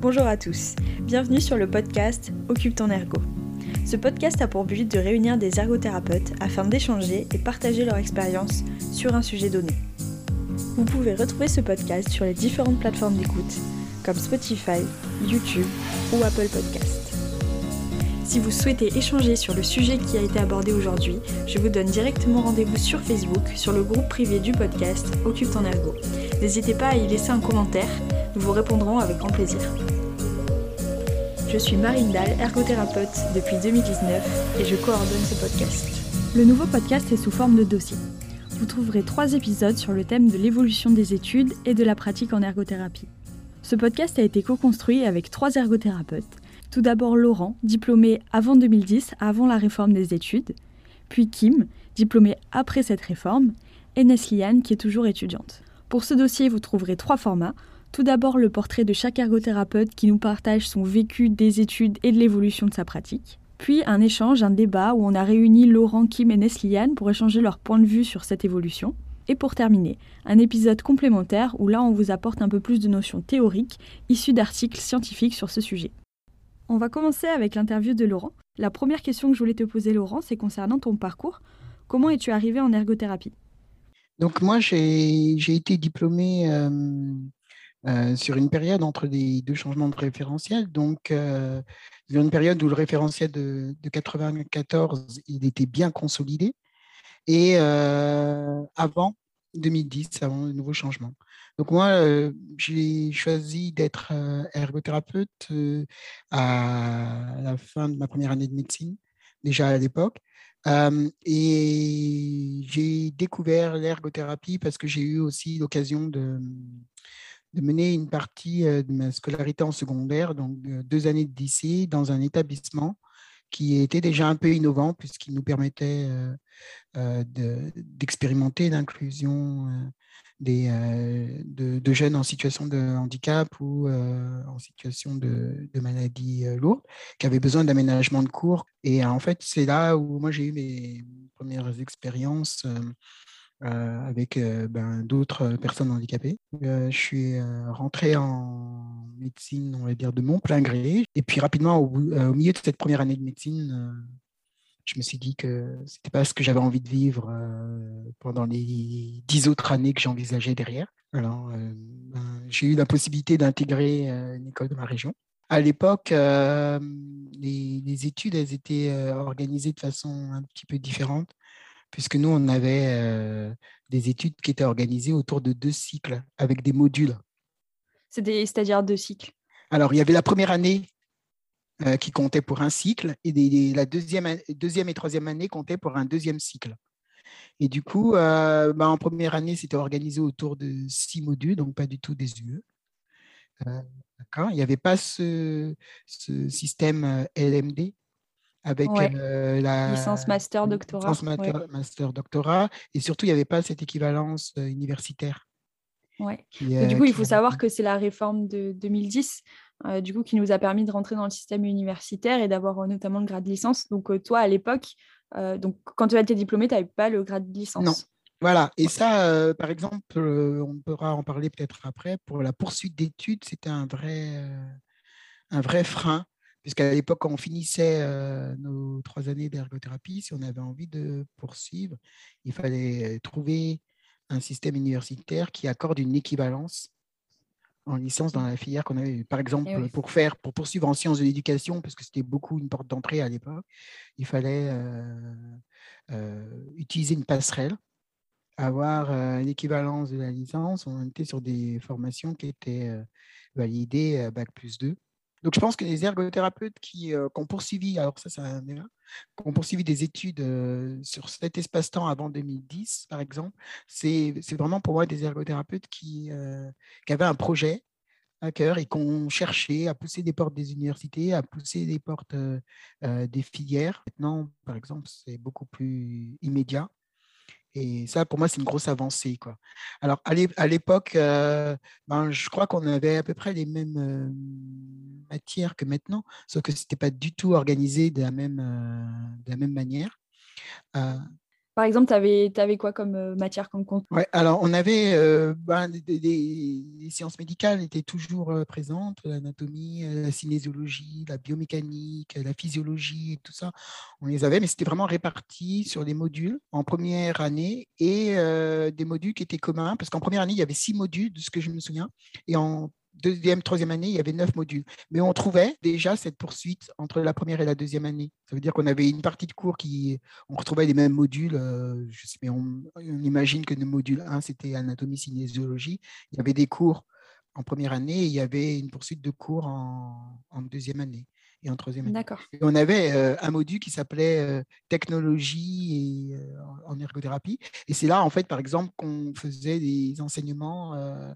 Bonjour à tous, bienvenue sur le podcast Occupe ton ergo. Ce podcast a pour but de réunir des ergothérapeutes afin d'échanger et partager leur expérience sur un sujet donné. Vous pouvez retrouver ce podcast sur les différentes plateformes d'écoute comme Spotify, YouTube ou Apple Podcast. Si vous souhaitez échanger sur le sujet qui a été abordé aujourd'hui, je vous donne directement rendez-vous sur Facebook sur le groupe privé du podcast Occupe ton ergo. N'hésitez pas à y laisser un commentaire, nous vous répondrons avec grand plaisir. Je suis Marine Dahl, ergothérapeute depuis 2019 et je coordonne ce podcast. Le nouveau podcast est sous forme de dossier. Vous trouverez trois épisodes sur le thème de l'évolution des études et de la pratique en ergothérapie. Ce podcast a été co-construit avec trois ergothérapeutes. Tout d'abord Laurent, diplômé avant 2010, avant la réforme des études, puis Kim, diplômé après cette réforme, et Nesliane, qui est toujours étudiante. Pour ce dossier, vous trouverez trois formats. Tout d'abord le portrait de chaque ergothérapeute qui nous partage son vécu des études et de l'évolution de sa pratique. Puis un échange, un débat où on a réuni Laurent, Kim et Nesliane pour échanger leur point de vue sur cette évolution. Et pour terminer, un épisode complémentaire où là on vous apporte un peu plus de notions théoriques issues d'articles scientifiques sur ce sujet. On va commencer avec l'interview de Laurent. La première question que je voulais te poser Laurent, c'est concernant ton parcours. Comment es-tu arrivé en ergothérapie? Donc moi j'ai été diplômé euh, euh, sur une période entre les deux changements de référentiel. Donc euh, une période où le référentiel de, de 94 il était bien consolidé et avant 2010, avant le nouveau changement. Donc moi, j'ai choisi d'être ergothérapeute à la fin de ma première année de médecine, déjà à l'époque. et j'ai découvert l'ergothérapie parce que j'ai eu aussi l'occasion de, de, mener une partie de ma scolarité en secondaire, donc deux années de lycée, dans un établissement qui était déjà un peu innovant puisqu'il nous permettait euh, euh, d'expérimenter l'inclusion euh, des, de, jeunes en situation de handicap ou en situation de, de maladie lourde, qui avaient besoin d'aménagement de cours. Et en fait, c'est là où moi j'ai eu mes premières expériences euh, avec euh, ben, d'autres personnes handicapées. Euh, je suis rentré en médecine, on va dire, de mon plein gré. Et puis rapidement, au, milieu de cette première année de médecine, je me suis dit que ce n'était pas ce que j'avais envie de vivre pendant les dix autres années que j'envisageais derrière. Alors, ben, j'ai eu la possibilité d'intégrer une école de ma région. À l'époque, les, études, elles étaient organisées de façon un petit peu différente puisque nous, on avait euh, des études qui étaient organisées autour de deux cycles avec des modules. C'est-à-dire deux cycles Alors, il y avait la première année euh, qui comptait pour un cycle et la deuxième, deuxième et troisième année comptaient pour un deuxième cycle. Et du coup, euh, bah, en première année, c'était organisé autour de six modules, donc pas du tout des UE. il n'y avait pas ce, ce système LMD, avec euh, la licence master doctorat. master, doctorat. Et surtout, il n'y avait pas cette équivalence euh, universitaire. Ouais. du coup, il faut savoir que c'est la réforme de 2010, euh, du coup, qui nous a permis de rentrer dans le système universitaire et d'avoir notamment le grade de licence. Donc, toi, à l'époque, donc quand tu as été diplômé, tu n'avais pas le grade de licence. Non. Voilà. Et ça, par exemple, on pourra en parler peut-être après. Pour la poursuite d'études, c'était un vrai, un vrai frein puisqu'à l'époque, quand on finissait euh, nos trois années d'ergothérapie, si on avait envie de poursuivre, il fallait trouver un système universitaire qui accorde une équivalence en licence dans la filière qu'on avait. Par exemple, eh pour faire, pour poursuivre en sciences de l'éducation, parce que c'était beaucoup une porte d'entrée à l'époque, il fallait euh, euh, utiliser une passerelle, avoir une équivalence de la licence. On était sur des formations qui étaient validées à bac plus 2. Donc, je pense que les ergothérapeutes qui, euh, ont poursuivi, alors ça, qui ont poursuivi des études euh, sur cet espace-temps avant 2010, par exemple, c'est vraiment pour moi des ergothérapeutes qui, euh, qui avaient un projet à cœur et qui ont cherché à pousser des portes des universités, à pousser des portes des filières. Maintenant, par exemple, c'est beaucoup plus immédiat. Et ça, pour moi, c'est une grosse avancée. Quoi. Alors, à l'époque, euh, ben, je crois qu'on avait à peu près les mêmes euh, matières que maintenant, sauf que ce n'était pas du tout organisé de la même, euh, de la même manière. Par exemple, tu avais, avais, quoi comme euh, matière comme compte Ouais, alors on avait euh, ben, des, sciences médicales étaient toujours euh, présentes, l'anatomie, la cinésiologie, la biomécanique, la physiologie et tout ça. On les avait, mais c'était vraiment réparti sur des modules en première année et des modules qui étaient communs, parce qu'en première année, il y avait six modules, de ce que je me souviens, et en deuxième, troisième année, il y avait neuf modules. Mais on trouvait déjà cette poursuite entre la première et la deuxième année. Ça veut dire qu'on avait une partie de cours qui, on retrouvait les mêmes modules. Euh, je sais, mais on, imagine que le module 1, c'était anatomie, cinésiologie. Il y avait des cours en première année et il y avait une poursuite de cours en deuxième année et en troisième année. D'accord. on avait euh, un module qui s'appelait euh, technologie et, euh, en ergothérapie. Et c'est là, en fait, par exemple, qu'on faisait des enseignements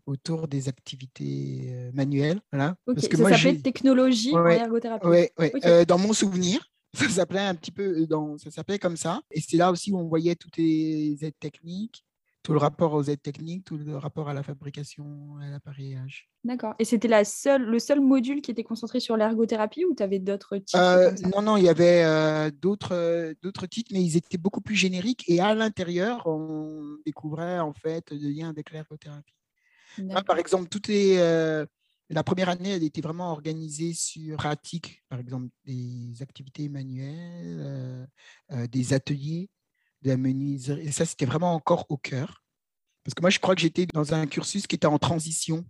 autour des activités manuelles. Voilà. Parce que ça s'appelait technologie en ergothérapie. Oui, dans mon souvenir, ça s'appelait un petit peu, dans, ça s'appelait comme ça. Et c'est là aussi où on voyait toutes les aides techniques tout le rapport aux aides techniques, tout le rapport à la fabrication, à l'appareillage. D'accord. Et c'était la seule, le seul module qui était concentré sur l'ergothérapie ou tu avais d'autres titres euh, Non, non, il y avait euh, d'autres, d'autres titres, mais ils étaient beaucoup plus génériques. Et à l'intérieur, on découvrait en fait le lien avec l'ergothérapie. par exemple, euh, la première année, elle était vraiment organisée sur pratique, par exemple, des activités manuelles, des ateliers de la menuiserie. Et ça, c'était vraiment encore au cœur. Parce que moi, je crois que j'étais dans un cursus qui était en transition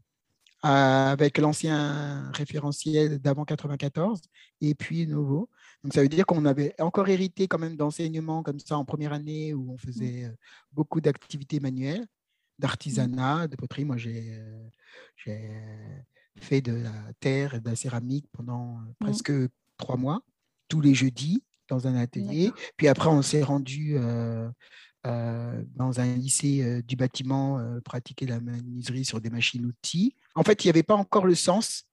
euh, avec l'ancien référentiel d'avant 94 et puis nouveau. Donc, ça veut dire qu'on avait encore hérité quand même d'enseignements comme ça en première année où on faisait euh, beaucoup d'activités manuelles, d'artisanat, de poterie. Moi, j'ai euh, fait de la terre et de la céramique pendant presque trois mois, tous les jeudis dans un atelier. Puis après, on s'est rendu euh, euh, dans un lycée euh, du bâtiment pratiquer la menuiserie sur des machines-outils. En fait, il n'y avait pas encore le sens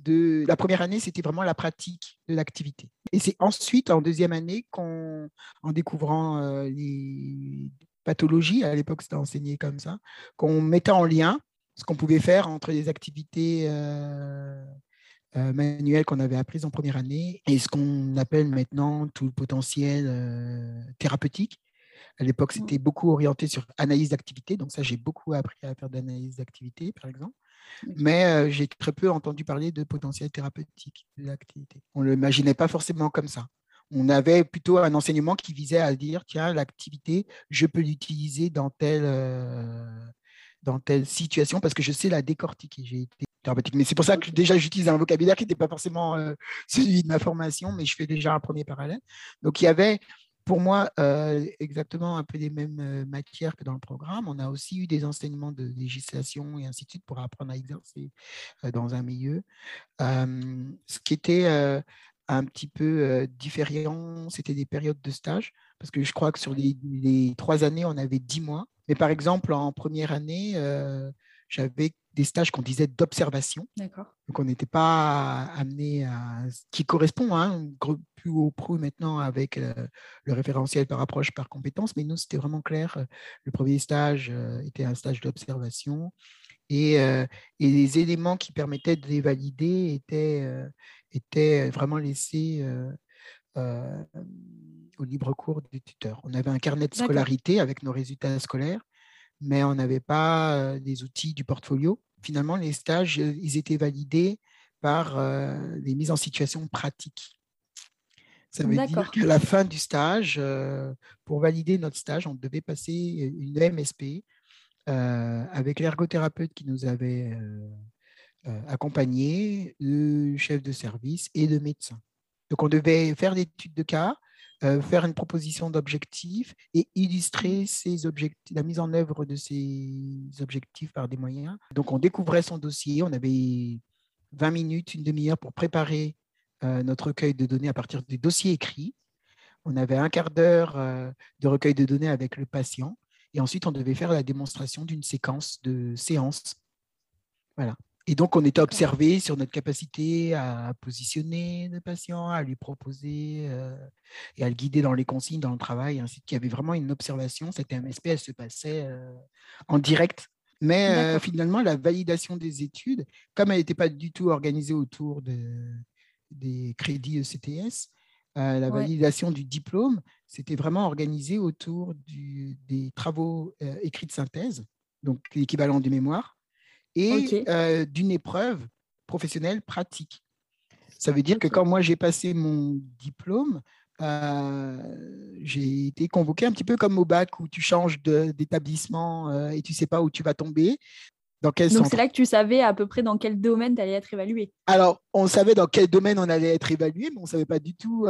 de la première année, c'était vraiment la pratique de l'activité. Et c'est ensuite, en deuxième année, qu'en en découvrant les pathologies, à l'époque c'était enseigné comme ça, qu'on mettait en lien ce qu'on pouvait faire entre les activités euh, manuel qu'on avait appris en première année et ce qu'on appelle maintenant tout le potentiel euh, thérapeutique. À l'époque, mmh. c'était beaucoup orienté sur analyse d'activité. Donc ça, j'ai beaucoup appris à faire d'analyse d'activité, par exemple. Mais euh, j'ai très peu entendu parler de potentiel thérapeutique de l'activité. On ne l'imaginait pas forcément comme ça. On avait plutôt un enseignement qui visait à dire, tiens, l'activité, je peux l'utiliser dans telle, dans telle situation parce que je sais la décortiquer. J'ai été mais c'est pour ça que déjà j'utilise un vocabulaire qui n'était pas forcément euh, celui de ma formation, mais je fais déjà un premier parallèle. Donc il y avait pour moi euh, exactement un peu les mêmes euh, matières que dans le programme. On a aussi eu des enseignements de législation et ainsi de suite pour apprendre à exercer dans un milieu. ce qui était un petit peu différent, c'était des périodes de stage, parce que je crois que sur les, les trois années, on avait dix mois. Mais par exemple, en première année, j'avais des stages qu'on disait d'observation. Donc, on n'était pas amené à ce qui correspond, hein, plus au pro maintenant avec euh, le référentiel par approche, par compétence, mais nous, c'était vraiment clair. Euh, le premier stage euh, était un stage d'observation et, et, les éléments qui permettaient de les valider étaient, étaient vraiment laissés au libre cours des tuteurs. On avait un carnet de scolarité avec nos résultats scolaires mais on n'avait pas les outils du portfolio. Finalement, les stages, ils étaient validés par les mises en situation pratiques. Ça veut dire qu'à la fin du stage, pour valider notre stage, on devait passer une MSP avec l'ergothérapeute qui nous avait accompagnés, le chef de service et le médecin. Donc, on devait faire l'étude de cas, euh, faire une proposition d'objectifs et illustrer ces objectifs, la mise en œuvre de ces objectifs par des moyens. Donc, on découvrait son dossier, on avait 20 minutes, une demi-heure pour préparer euh, notre recueil de données à partir des dossiers écrits. On avait un quart d'heure euh, de recueil de données avec le patient et ensuite on devait faire la démonstration d'une séquence de séances. Voilà. Et donc, on était observé sur notre capacité à positionner le patient, à lui proposer euh, et à le guider dans les consignes, dans le travail, ainsi qu'il y avait vraiment une observation. Cette MSP, elle se passait euh, en direct. Mais euh, finalement, la validation des études, comme elle n'était pas du tout organisée autour de, des crédits ECTS, la validation du diplôme, c'était vraiment organisé autour des travaux écrits de synthèse, donc l'équivalent du mémoire, et d'une épreuve professionnelle pratique. Ça veut dire que quand moi j'ai passé mon diplôme, j'ai été convoqué un petit peu comme au bac où tu changes d'établissement et tu ne sais pas où tu vas tomber. Donc c'est là que tu savais à peu près dans quel domaine tu allais être évalué. Alors on savait dans quel domaine on allait être évalué, mais on ne savait pas du tout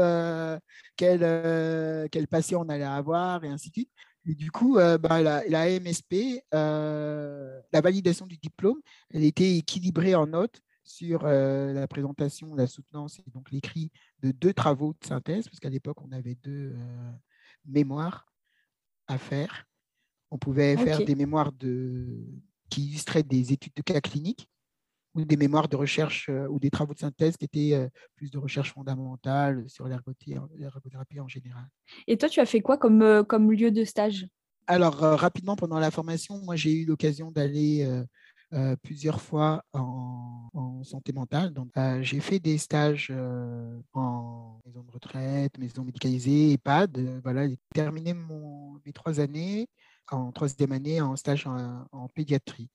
quel, quel patient on allait avoir et ainsi de suite. Et du coup, bah, la, la, MSP, la validation du diplôme, elle était équilibrée en notes sur la présentation, la soutenance et donc l'écrit de deux travaux de synthèse, parce qu'à l'époque, on avait deux mémoires à faire. On pouvait faire des mémoires de, qui illustraient des études de cas cliniques ou des mémoires de recherche ou des travaux de synthèse qui étaient plus de recherche fondamentale sur l'ergothérapie en général. Et toi, tu as fait quoi comme, comme lieu de stage? Alors, rapidement, pendant la formation, moi, j'ai eu l'occasion d'aller euh, plusieurs fois en, santé mentale. Donc, euh, j'ai fait des stages euh, en maison de retraite, maison médicalisée, EHPAD. voilà, j'ai terminé mon, mes trois années, en troisième année, en stage en, pédiatrie,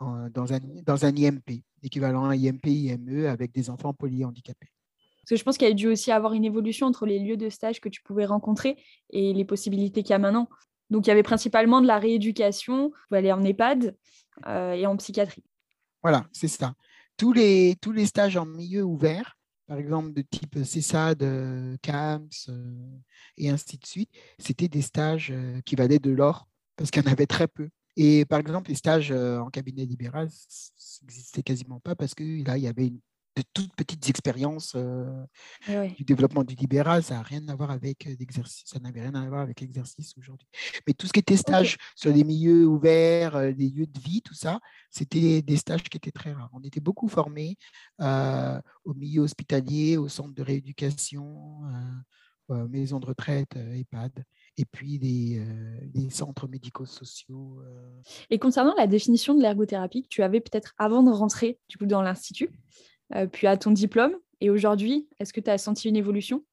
dans, un, dans un IMP, équivalent à IMP, IME, avec des enfants polyhandicapés. Parce que je pense qu'il y a dû aussi avoir une évolution entre les lieux de stage que tu pouvais rencontrer et les possibilités qu'il y a maintenant. Donc, il y avait principalement de la rééducation. Vous aller en EHPAD euh, et en psychiatrie. Voilà, c'est ça. Tous les, tous les stages en milieu ouvert, par exemple de type CESAD, CAMS euh, et ainsi de suite, c'était des stages euh, qui valaient de l'or parce qu'il y en avait très peu. Et par exemple, les stages en cabinet libéral n'existaient quasiment pas parce que là, il y avait une de toutes petites expériences euh, eh du développement du libéral. Ça n'a rien à voir avec euh, l'exercice. Ça n'avait rien à voir avec l'exercice aujourd'hui. Mais tout ce qui était stage sur des milieux ouverts, euh, des lieux de vie, tout ça, c'était des stages qui étaient très rares. On était beaucoup formés au milieu hospitalier, au centre de rééducation, aux maisons de retraite, EHPAD et puis des, centres médico-sociaux. Et concernant la définition de l'ergothérapie que tu avais peut-être avant de rentrer du coup, dans l'Institut, euh, puis à ton diplôme. Et aujourd'hui, est-ce que tu as senti une évolution?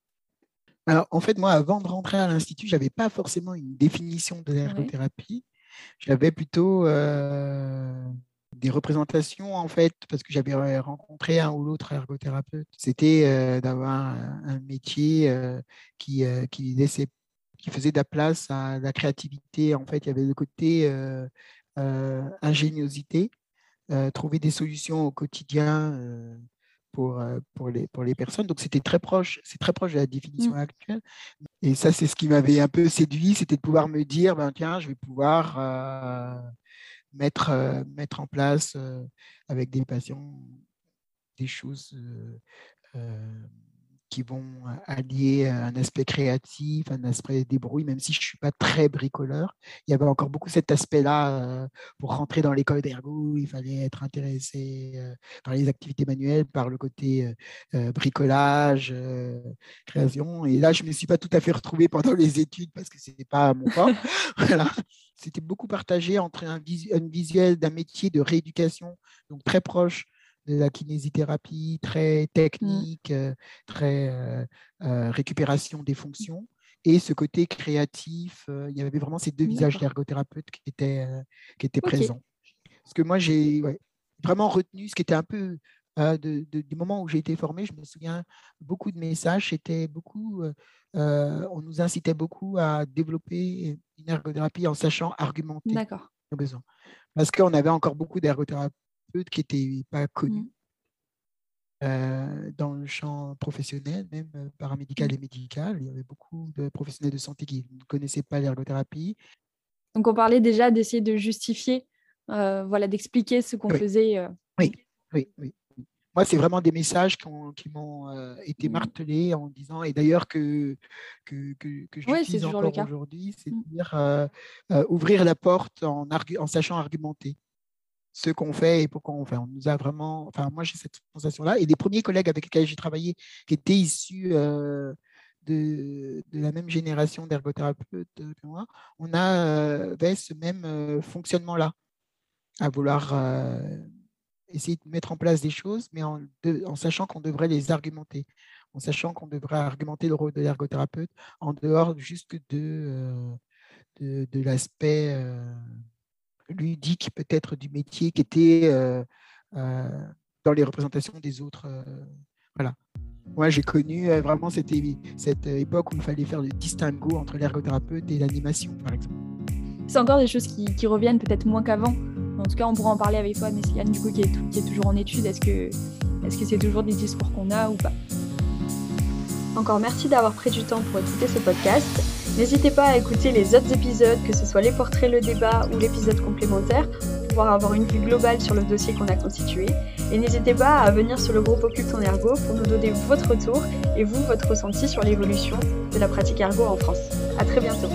Alors, en fait, moi, avant de rentrer à l'Institut, je n'avais pas forcément une définition de l'ergothérapie. J'avais plutôt euh, des représentations, en fait, parce que j'avais rencontré un ou l'autre ergothérapeute. C'était euh, d'avoir un, métier qui, qui, laissait, qui faisait de la place à la créativité. En fait, il y avait le côté ingéniosité euh, trouver des solutions au quotidien euh, pour, euh, pour, les, pour les personnes. Donc, c'était très proche, c'est très proche de la définition mmh. actuelle. Et ça, c'est ce qui m'avait un peu séduit, c'était de pouvoir me dire, ben, tiens, je vais pouvoir mettre, mettre en place avec des patients des choses qui vont allier un aspect créatif, un aspect débrouille, même si je ne suis pas très bricoleur. Il y avait encore beaucoup cet aspect-là pour rentrer dans l'école d'ergo. Il fallait être intéressé par les activités manuelles, par le côté bricolage, création. Et là, je ne me suis pas tout à fait retrouvé pendant les études parce que ce n'était pas mon cas. voilà. C'était beaucoup partagé entre un, visuel d'un métier de rééducation, donc très proche la kinésithérapie très technique, euh, très euh, euh, récupération des fonctions, et ce côté créatif. il y avait vraiment ces deux visages d'ergothérapeute qui étaient, qui étaient présents. Parce que moi, j'ai vraiment retenu ce qui était un peu du moment où j'ai été formé, je me souviens beaucoup de messages, c'était beaucoup, on nous incitait beaucoup à développer une ergothérapie en sachant argumenter nos besoins. Parce qu'on avait encore beaucoup d'ergothérapeutes qui n'étaient pas connus mmh. euh, dans le champ professionnel, même euh, paramédical mmh. et médical. Il y avait beaucoup de professionnels de santé qui ne connaissaient pas l'ergothérapie. Donc on parlait déjà d'essayer de justifier, euh, voilà, d'expliquer ce qu'on faisait. Oui, oui, oui. Moi, c'est vraiment des messages qui, m'ont été mmh. martelés en disant, et d'ailleurs que, que, que, que j'utilise encore aujourd'hui, c'est de dire ouvrir la porte en, en sachant argumenter ce qu'on fait et pourquoi on fait. On nous a vraiment, enfin moi j'ai cette sensation-là. Et les premiers collègues avec lesquels j'ai travaillé, qui étaient issus euh, de, de, la même génération d'ergothérapeutes que moi, on avait euh, ce même euh, fonctionnement-là, à vouloir essayer de mettre en place des choses, mais en, sachant qu'on devrait les argumenter. en sachant qu'on devrait argumenter le rôle de l'ergothérapeute en dehors juste de, de l'aspect ludique peut-être du métier qui était dans les représentations des autres. voilà. Moi, j'ai connu vraiment cette, cette époque où il fallait faire le distinguo entre l'ergothérapeute et l'animation, par exemple. C'est encore des choses qui, qui reviennent peut-être moins qu'avant. En tout cas, on pourra en parler avec toi, Messiane, du coup, qui est, qui est toujours en études. Est-ce que est-ce que c'est toujours des discours qu'on a ou pas? Encore merci d'avoir pris du temps pour écouter ce podcast. N'hésitez pas à écouter les autres épisodes, que ce soit les portraits, le débat ou l'épisode complémentaire, pour pouvoir avoir une vue globale sur le dossier qu'on a constitué. Et n'hésitez pas à venir sur le groupe Occupe ton ergo pour nous donner votre retour et vous, votre ressenti sur l'évolution de la pratique ergo en France. À très bientôt.